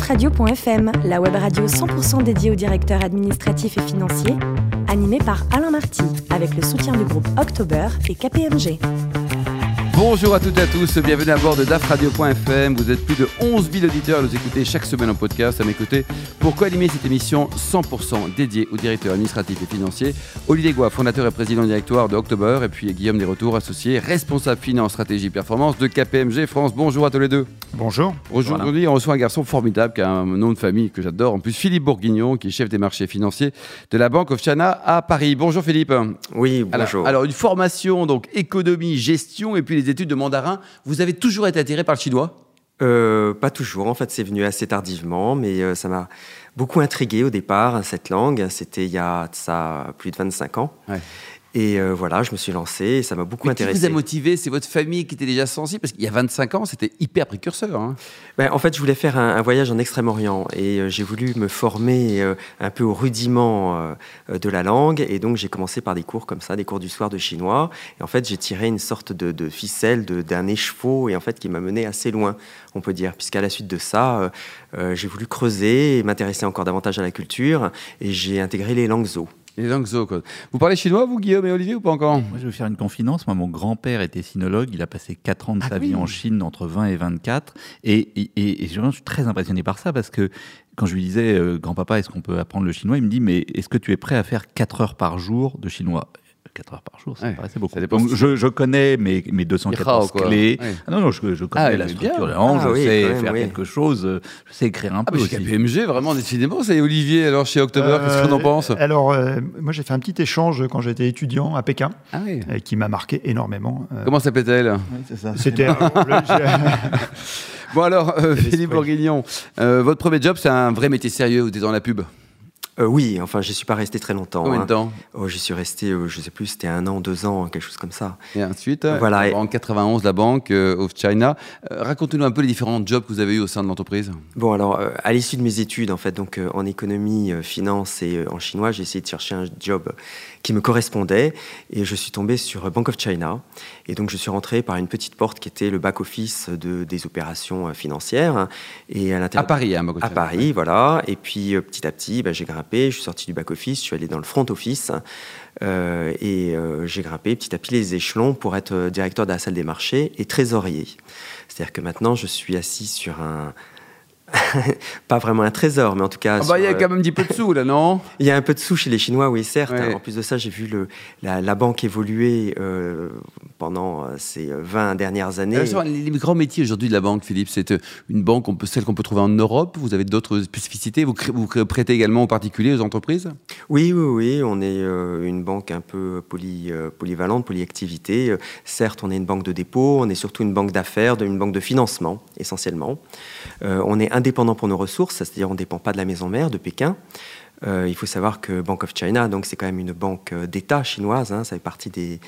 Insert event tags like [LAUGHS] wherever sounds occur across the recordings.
dafradio.fm, la web radio 100% dédiée aux directeurs administratifs et financiers, animée par Alain Marty, avec le soutien du groupe October et KPMG. Bonjour à toutes et à tous, bienvenue à bord de dafradio.fm. Vous êtes plus de 11 000 auditeurs à nous écouter chaque semaine en podcast. À mes côtés, pour co-animer cette émission 100% dédiée aux directeurs administratifs et financiers, Olivier Goua, fondateur et président directoire de October, et puis Guillaume Desretours, associé, responsable finance, stratégie, performance de KPMG France. Bonjour à tous les deux. Bonjour. Aujourd'hui, on reçoit un garçon formidable qui a un nom de famille que j'adore. En plus, Philippe Bourguignon, qui est chef des marchés financiers de la Banque of China à Paris. Bonjour Philippe. Oui, bonjour. Alors, alors, une formation, donc économie, gestion et puis les études de mandarin. Vous avez toujours été attiré par le chinois? Euh, Pas toujours, en fait, c'est venu assez tardivement, mais euh, ça m'a beaucoup intrigué au départ, cette langue. C'était il y a ça plus de 25 ans. Ouais. Et euh, voilà, je me suis lancé et ça m'a beaucoup Mais qui intéressé. vous a motivé? C'est votre famille qui était déjà sensible? Parce qu'il y a 25 ans, c'était hyper précurseur. hein. Ben, en fait, je voulais faire un, un voyage en Extrême-Orient et euh, j'ai voulu me former euh, un peu au rudiment de la langue. Et donc, j'ai commencé par des cours comme ça, des cours du soir de chinois. Et en fait, j'ai tiré une sorte de, de ficelle d'un écheveau et en fait, qui m'a mené assez loin, on peut dire. Puisqu'à la suite de ça, j'ai voulu creuser et m'intéresser encore davantage à la culture et j'ai intégré les langues zo. Les langues zo, quoi. Vous parlez chinois, vous, Guillaume et Olivier, ou pas encore Moi, je vais vous faire une confidence. Moi, mon grand-père était sinologue. Il a passé 4 ans de sa vie en Chine, entre 20 et 24. Et, et, et- et je suis très impressionné par ça parce que quand je lui disais, euh, grand-papa, est-ce qu'on peut apprendre le chinois? Il me dit, mais est-ce que tu es prêt à faire 4 heures par jour de chinois? 4 heures par jour, ça Ouais, me paraissait beaucoup. ça Donc, je, je connais mes, mes 214 Irao, quoi. clés. Ouais. Ah non, non, je, je connais Ah, la structure de Ah je oui, sais même, faire oui. quelque chose, euh, je sais écrire un Ah, peu aussi. KPMG, vraiment, décidément, c'est Olivier, alors chez October, qu'est-ce qu'on en Euh, pense? Alors, euh, moi, j'ai fait un petit échange quand j'étais étudiant à Pékin, Ah oui. euh, qui m'a marqué énormément. Euh, Comment s'appelait-elle? Oui, c'est ça. C'était. [LAUGHS] Bon alors, euh. Philippe Bourguignon, euh, votre premier job, c'est un vrai métier sérieux, vous êtes dans la pub? Euh, oui, enfin, je suis pas resté très longtemps. Combien hein. de temps? Oh, j'y suis resté, euh, je sais plus, c'était un an, deux ans, quelque chose comme ça. Et ensuite, Voilà, et- en 91, la Banque euh, of China. Euh, Racontez-nous un peu les différents jobs que vous avez eu au sein de l'entreprise. Bon, alors, euh, à l'issue de mes études, en fait, donc euh, en économie, euh, finance et euh, en chinois, j'ai essayé de chercher un job qui me correspondait et je suis tombé sur Bank of China. Et donc, je suis rentré par une petite porte qui était le back-office de, des opérations euh, financières. Et à À. Paris, hein, À. Paris, voilà. Et puis euh, petit à petit, ben, j'ai grimpé, je suis sorti du back-office, je suis allé dans le front-office euh, et euh, j'ai grimpé petit à petit les échelons pour être directeur de la salle des marchés et trésorier. C'est-à-dire que maintenant, je suis assis sur un. [LAUGHS] pas vraiment un trésor, mais en tout cas. Ah bah, il y a euh, quand même un petit peu de sous, là, non [LAUGHS] il y a un peu de sous chez les Chinois, oui, certes. Ouais. En plus de ça, j'ai vu le, la, la banque évoluer euh, pendant euh, ces 20 dernières années. Alors, les, grands métiers aujourd'hui de la banque, Philippe, c'est euh, une banque, on peut, celle qu'on peut trouver en Europe. Vous avez d'autres spécificités? Vous, prêtez également aux particuliers, aux entreprises? Oui, oui, oui, on est euh, une banque un peu poly, euh, polyvalente, polyactivité. Euh, certes, on est une banque de dépôt, on est surtout une banque d'affaires, une banque de financement, essentiellement. Euh, on est indépendant pour nos ressources, c'est-à-dire on ne dépend pas de la maison mère, de Pékin. Euh, il faut savoir que Bank of China, donc c'est quand même une banque euh, d'État chinoise, hein, ça fait partie des,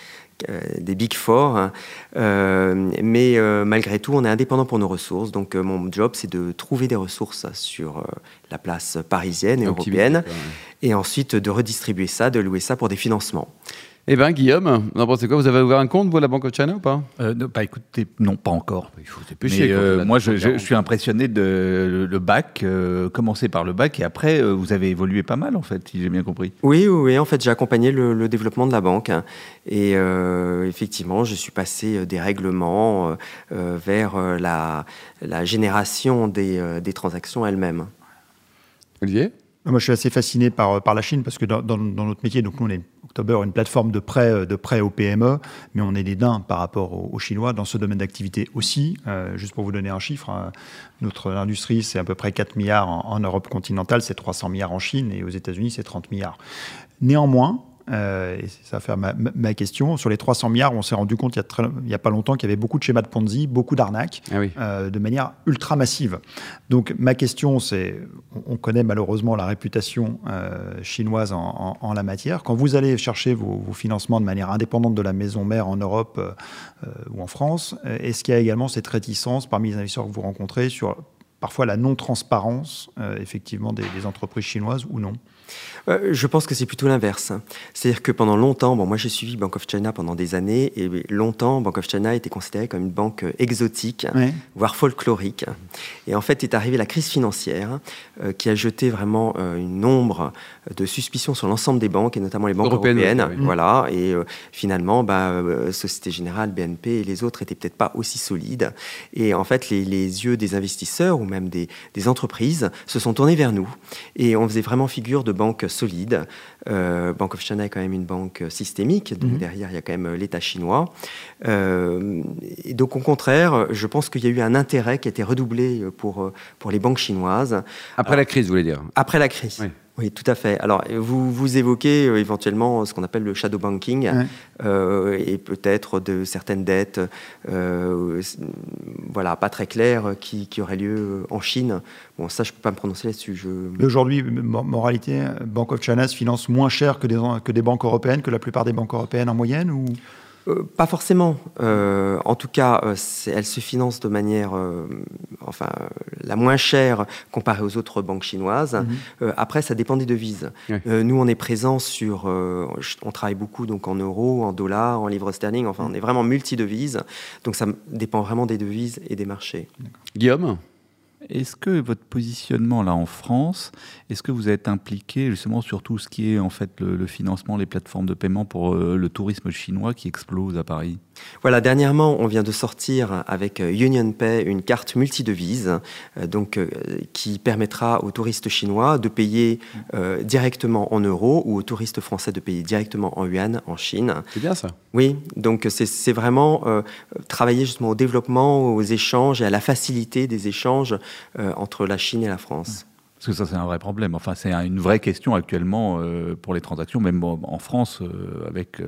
euh, des Big Four. hein. Euh, mais malgré tout, on est indépendant pour nos ressources. Donc mon job, c'est de trouver des ressources sur la place parisienne et européenne et ensuite de redistribuer ça, de louer ça pour des financements. Eh bien, Guillaume, vous en pensez quoi? Vous avez ouvert un compte, vous, à la Banque of China ou pas? Euh, non, bah, écoutez, non, pas encore. Il faut Mais, dépêcher. quand euh, moi, je, 30, je- 40. je suis impressionné de le, le bac, euh, commencer par le bac, et après, euh, vous avez évolué pas mal, en fait, si j'ai bien compris. Oui, oui, oui, en fait, j'ai accompagné le, le développement de la banque. hein. Et euh, effectivement, je suis passé des règlements vers la, la génération des, euh, des transactions elles-mêmes. Olivier? Moi, je suis assez fasciné par, par la Chine parce que dans, notre métier, donc nous, on est October, une plateforme de prêt, de prêt aux PME, mais on est des daims par rapport aux, Chinois dans ce domaine d'activité aussi. Euh, juste pour vous donner un chiffre, notre industrie, c'est à peu près 4 milliards en, en Europe continentale, c'est 300 milliards en Chine, et aux États-Unis, c'est 30 milliards. Néanmoins, euh, et ça va faire ma, question, sur les 300 milliards, on s'est rendu compte il y a, pas longtemps qu'il y avait beaucoup de schémas de Ponzi, beaucoup d'arnaques Ah oui. euh, de manière ultra massive. Donc ma question, c'est, on- on connaît malheureusement la réputation euh, chinoise en, en- en la matière. Quand vous allez chercher vos, vos financements de manière indépendante de la maison mère en Europe ou en France, est-ce qu'il y a également cette réticence parmi les investisseurs que vous rencontrez sur parfois la non-transparence, effectivement, des, des entreprises chinoises ou non? Euh, je pense que c'est plutôt l'inverse. C'est-à-dire que pendant longtemps, bon, moi j'ai suivi Bank of China pendant des années, et longtemps, Bank of China était considéré comme une banque euh, exotique, voire folklorique. Et en fait, est arrivée la crise financière, euh, qui a jeté vraiment une ombre de suspicion sur l'ensemble des banques, et notamment les banques européennes. Voilà, et finalement, bah, Société Générale, BNP et les autres étaient peut-être pas aussi solides. Et en fait, les, yeux des investisseurs ou même des, des entreprises se sont tournés vers nous. Et on faisait vraiment figure de banque solide. Euh, Bank of China est quand même une banque systémique, donc mhm. derrière il y a quand même euh, l'État chinois. Euh, et donc au contraire, je pense qu'il y a eu un intérêt qui a été redoublé pour, pour les banques chinoises. Après la crise, vous voulez dire? Après la crise. Oui. Oui, tout à fait. Alors, vous, vous évoquez euh, éventuellement ce qu'on appelle le shadow banking euh, et peut-être de certaines dettes, euh, voilà, pas très claires, qui, qui, auraient lieu en Chine. Bon, ça, je ne peux pas me prononcer là-dessus. Je... Aujourd'hui, moralité, Bank of China se finance moins cher que des, que des banques européennes, que la plupart des banques européennes en moyenne ou? Euh, pas forcément. Euh, en tout cas, euh, elle se finance de manière, enfin, la moins chère comparée aux autres banques chinoises. Mhm. après, ça dépend des devises. nous, on est présent sur, on travaille beaucoup donc en euros, en dollars, en livres sterling. Enfin, on est vraiment multi-devises. Donc, ça dépend vraiment des devises et des marchés. Guillaume? Est-ce que votre positionnement là en France, est-ce que vous êtes impliqué justement sur tout ce qui est en fait le, financement, les plateformes de paiement pour euh, le tourisme chinois qui explose à Paris? Voilà, dernièrement, on vient de sortir avec euh, UnionPay une carte multidevise, euh, donc qui permettra aux touristes chinois de payer directement en euros ou aux touristes français de payer directement en yuan en Chine. C'est bien ça. Oui, donc c'est vraiment travailler justement au développement, aux échanges et à la facilité des échanges euh, entre la Chine et la France. Parce que ça, c'est un vrai problème. Enfin, c'est une vraie question actuellement euh, pour les transactions, même en France, euh, avec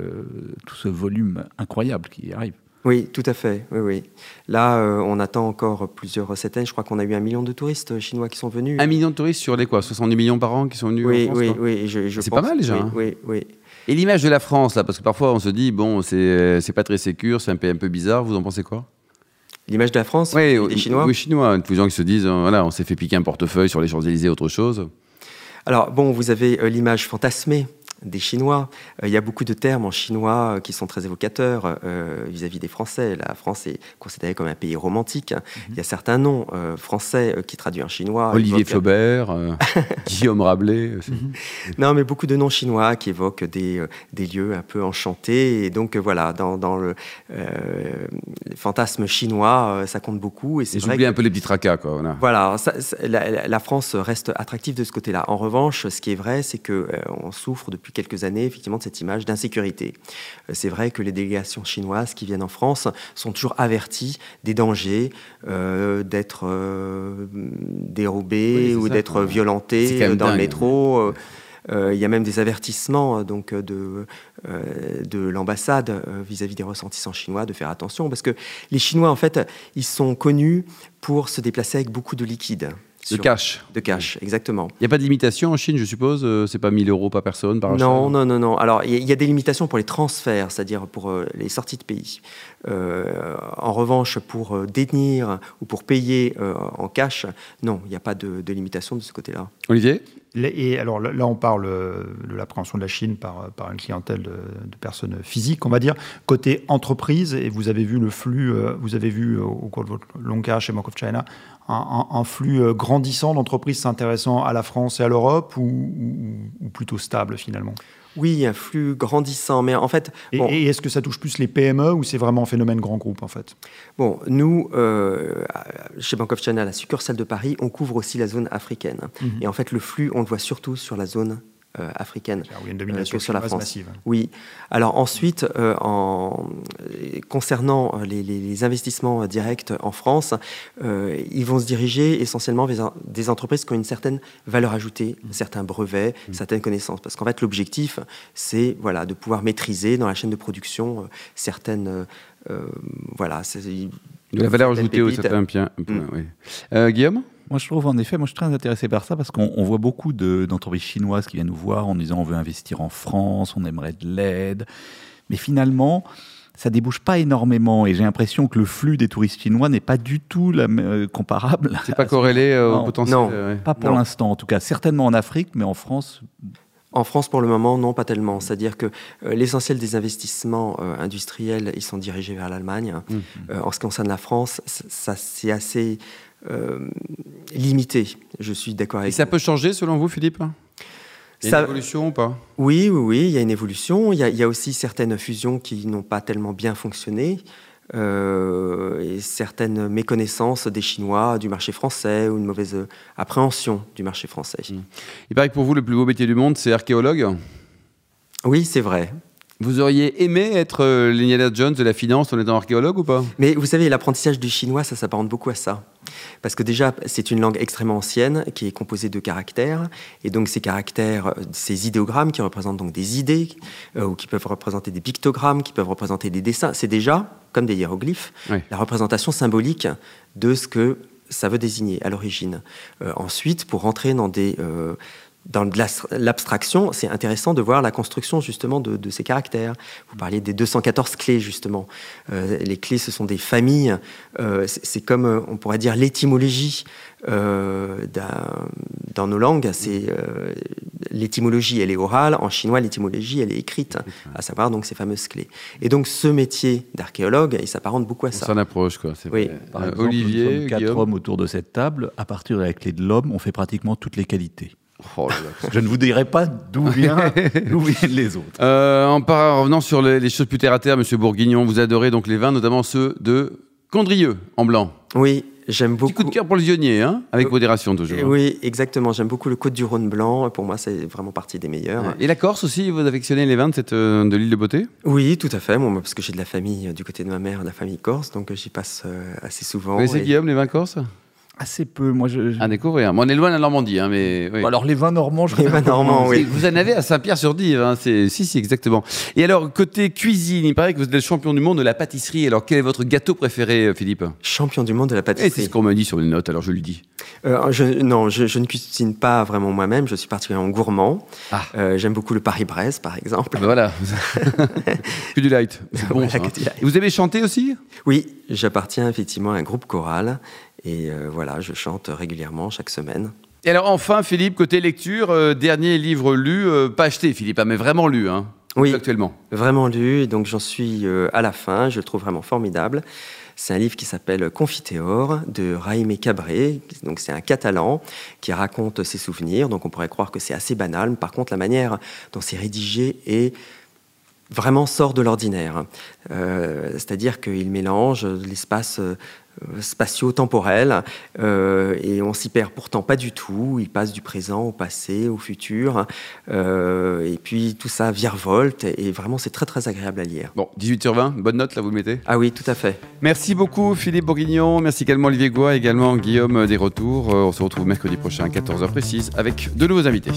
tout ce volume incroyable qui arrive. Oui, tout à fait. Oui, oui. Là, on attend encore plusieurs recettes. Je crois qu'on a eu un million de touristes chinois qui sont venus. Un million de touristes sur les quoi? 70 millions par an qui sont venus Oui, en France, oui, oui. Je, c'est pas mal déjà. Oui, hein. oui, oui. Et l'image de la France, là, parce que parfois on se dit, bon, c'est pas très sécure, c'est un peu, un peu bizarre. Vous en pensez quoi? L'image de la France Oui, des Chinois Oui, Chinois. Tous les gens qui se disent, euh, voilà, on s'est fait piquer un portefeuille sur les Champs-Élysées, autre chose. Alors, bon, vous avez euh, l'image fantasmée des Chinois. Euh, il y a beaucoup de termes en chinois euh, qui sont très évocateurs euh, vis-à-vis des Français. La France est considérée comme un pays romantique. Mhm. Il y a certains noms français qui traduisent en chinois. Olivier Flaubert, [LAUGHS] Guillaume Rabelais. Mhm. Non, mais beaucoup de noms chinois qui évoquent des, des lieux un peu enchantés. Et donc, voilà, dans, dans le fantasme chinois, ça compte beaucoup. Et c'est J'oublie un peu les petits tracas. Quoi, voilà, la, la, France reste attractive de ce côté-là. En revanche, ce qui est vrai, c'est qu'on on souffre depuis quelques années, effectivement, de cette image d'insécurité. Euh, c'est vrai que les délégations chinoises qui viennent en France sont toujours averties des dangers euh, d'être euh, dérobées ou d'être violentées dans le métro. il y a même des avertissements donc de, de l'ambassade vis-à-vis des ressentissants chinois de faire attention parce que les Chinois en fait ils sont connus pour se déplacer avec beaucoup de liquide. De cash. De cash, exactement. Il n'y a pas de limitation en Chine, je suppose euh, C'est pas 1000 euros par personne par Non, non, non, non. Alors, il y, a des limitations pour les transferts, c'est-à-dire pour euh, les sorties de pays. Euh, en revanche, pour détenir ou pour payer en cash, non, il n'y a pas de, limitation de ce côté-là. Olivier? Et alors là, on parle de l'appréhension de la Chine par, par une clientèle de, personnes physiques, on va dire. Côté entreprise, et vous avez vu le flux, vous avez vu au cours de votre long carrière chez Bank of China, un, flux euh, grandissant d'entreprises s'intéressant à la France et à l'Europe ou, plutôt stable finalement? Oui, un flux grandissant, mais en fait... Et, est-ce que ça touche plus les PME ou c'est vraiment un phénomène grand groupe en fait? Bon, nous, euh, chez Bank of China, la succursale de Paris, on couvre aussi la zone africaine. Mhm. Et en fait, le flux, on le voit surtout sur la zone africaine il y a une domination sur la France. Massive. Oui. Alors ensuite, euh, en, concernant les, investissements directs en France, euh, ils vont se diriger essentiellement vers des entreprises qui ont une certaine valeur ajoutée, mmh. certains brevets, mmh. certaines connaissances. Parce qu'en fait, l'objectif, c'est voilà, de pouvoir maîtriser dans la chaîne de production certaines... voilà, de la valeur ajoutée au certains biens. Mmh. Guillaume? Moi, je trouve en effet, moi, je suis très intéressé par ça parce qu'on voit beaucoup d'entreprises chinoises qui viennent nous voir en disant on veut investir en France, on aimerait de l'aide. Mais finalement, ça débouche pas énormément. Et j'ai l'impression que le flux des touristes chinois n'est pas du tout la, euh, comparable. C'est pas corrélé euh, au potentiel Non. euh, ouais. Pas pour l'instant, en tout cas. Certainement en Afrique, mais en France, En France, pour le moment, non, pas tellement. C'est-à-dire que euh, l'essentiel des investissements euh, industriels, ils sont dirigés vers l'Allemagne. Euh, en ce qui concerne la France, ça c'est assez euh, limité. Je suis d'accord Et avec ça vous. peut changer selon vous, Philippe? Il y a Ça- une évolution ou pas? Oui, oui, oui, il y a une évolution. Il y a, il y a aussi certaines fusions qui n'ont pas tellement bien fonctionné. euh, et certaines méconnaissances des Chinois du marché français ou une mauvaise appréhension du marché français. Il paraît que pour vous, le plus beau métier du monde, c'est archéologue? Oui, c'est vrai. Vous auriez aimé être euh, l'Indiana Jones de la finance en étant archéologue ou pas? Mais vous savez, l'apprentissage du chinois, ça s'apparente beaucoup à ça. Parce que déjà, c'est une langue extrêmement ancienne qui est composée de caractères. Et donc, ces caractères, euh, ces idéogrammes qui représentent donc des idées, euh, ou qui peuvent représenter des pictogrammes, qui peuvent représenter des dessins, c'est déjà, comme des hiéroglyphes, Oui. la représentation symbolique de ce que ça veut désigner à l'origine. Euh, ensuite, pour rentrer dans des. Dans l'abstraction, c'est intéressant de voir la construction justement de, de ces caractères. Vous parliez des 214 clés justement. Euh, les clés, ce sont des familles. Euh, c'est comme, euh, on pourrait dire, l'étymologie euh, dans nos langues. C'est euh, l'étymologie, elle est orale. En chinois, l'étymologie, elle est écrite, à savoir donc ces fameuses clés. Et donc, ce métier d'archéologue, il s'apparente beaucoup à On ça. s'en approche, quoi. Oui. par Euh, exemple, nous Olivier, sommes quatre Guillaume. hommes autour de cette table. À partir de la clé de l'homme, on fait pratiquement toutes les qualités. Oh là là. Je ne vous dirai pas d'où [LAUGHS] viennent les autres. Euh, en par- revenant sur les, les choses plus terre à terre, Monsieur Bourguignon, vous adorez donc les vins, notamment ceux de Condrieux en blanc. Oui, j'aime Petit coup beaucoup. de cœur pour le vionnier, hein, avec Euh, modération toujours. Oui, exactement. J'aime beaucoup le Côte du Rhône blanc. Pour moi, c'est vraiment partie des meilleurs. Et la Corse aussi, vous affectionnez les vins de, cette, euh, de l'île de Beauté? Oui, tout à fait. Moi, parce que j'ai de la famille du côté de ma mère, de la famille corse, donc j'y passe euh, assez souvent. Vous connaissez Et- Guillaume, les vins corses? Assez peu. Moi, je, je- À découvrir. Bon, on est loin de la Normandie, hein, mais. oui. Bon, alors les vins normands, je Les vins normands, oui. Vous en avez à Saint-Pierre-sur-Dive, hein, c'est si si exactement. Et alors côté cuisine, il paraît que vous êtes le champion du monde de la pâtisserie. Alors quel est votre gâteau préféré, euh, Philippe? Champion du monde de la Et c'est pâtisserie. ce qu'on m'a dit sur les notes. Alors je le dis. Euh, je, non, je, je ne cuisine pas vraiment moi-même. Je suis particulièrement gourmand. Ah. Euh, J'aime beaucoup le Paris-Brest, par exemple. Ah ben voilà. [LAUGHS] que du light. C'est bon. Voilà, ça, hein. que du light. Vous avez chanté aussi? Oui, j'appartiens effectivement à un groupe choral. Et euh, voilà, je chante régulièrement chaque semaine. Et alors enfin, Philippe, côté lecture, euh, dernier livre lu, euh, pas acheté, Philippe, hein, mais vraiment lu, hein, Oui. actuellement. Vraiment lu, donc j'en suis euh, à la fin. Je le trouve vraiment formidable. C'est un livre qui s'appelle Confiteor de Raimé Cabré. Donc c'est un Catalan qui raconte ses souvenirs. Donc on pourrait croire que c'est assez banal. Par contre, la manière dont c'est rédigé est vraiment sort de l'ordinaire. Euh, C'est-à-dire qu'il mélange l'espace spatio-temporel euh, et on s'y perd pourtant pas du tout. Il passe du présent au passé, au futur. Euh, et puis tout ça virevolte et vraiment c'est très très agréable à lire. Bon, 18 sur 20, bonne note là, vous le mettez? Ah oui, tout à fait. Merci beaucoup Philippe Bourguignon, merci également Olivier Goua, également Guillaume des Retours. Euh, On se retrouve mercredi prochain à 14h précise avec de nouveaux invités.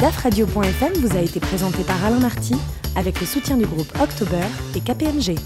DAFradio.fm vous a été présenté par Alain Marty avec le soutien du groupe October et KPMG.